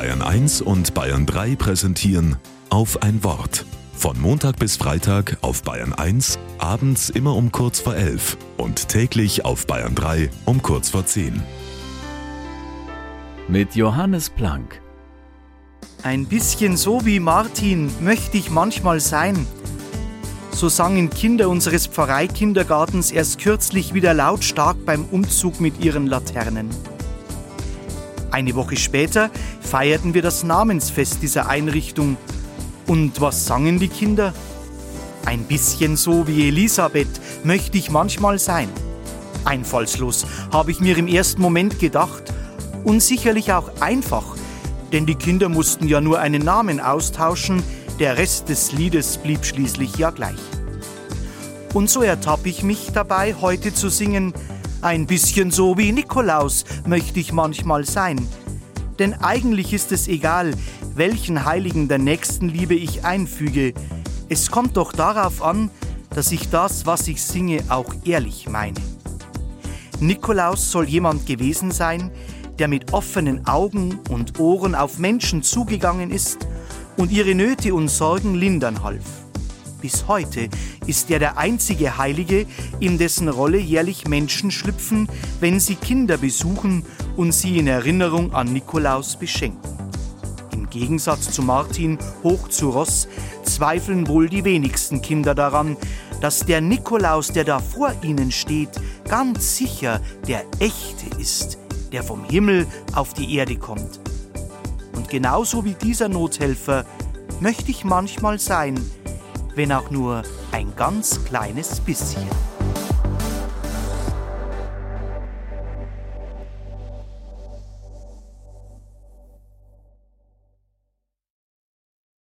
Bayern 1 und Bayern 3 präsentieren auf ein Wort. Von Montag bis Freitag auf Bayern 1, abends immer um kurz vor 11 und täglich auf Bayern 3 um kurz vor 10. Mit Johannes Planck. Ein bisschen so wie Martin möchte ich manchmal sein. So sangen Kinder unseres Pfarreikindergartens erst kürzlich wieder lautstark beim Umzug mit ihren Laternen. Eine Woche später feierten wir das Namensfest dieser Einrichtung. Und was sangen die Kinder? Ein bisschen so wie Elisabeth möchte ich manchmal sein. Einfallslos, habe ich mir im ersten Moment gedacht. Und sicherlich auch einfach, denn die Kinder mussten ja nur einen Namen austauschen, der Rest des Liedes blieb schließlich ja gleich. Und so ertappe ich mich dabei, heute zu singen, ein bisschen so wie Nikolaus möchte ich manchmal sein. Denn eigentlich ist es egal, welchen Heiligen der Nächstenliebe ich einfüge. Es kommt doch darauf an, dass ich das, was ich singe, auch ehrlich meine. Nikolaus soll jemand gewesen sein, der mit offenen Augen und Ohren auf Menschen zugegangen ist und ihre Nöte und Sorgen lindern half. Bis heute ist er der einzige Heilige, in dessen Rolle jährlich Menschen schlüpfen, wenn sie Kinder besuchen und sie in Erinnerung an Nikolaus beschenken. Im Gegensatz zu Martin hoch zu Ross zweifeln wohl die wenigsten Kinder daran, dass der Nikolaus, der da vor ihnen steht, ganz sicher der echte ist, der vom Himmel auf die Erde kommt. Und genauso wie dieser Nothelfer möchte ich manchmal sein, wenn auch nur ein ganz kleines bisschen.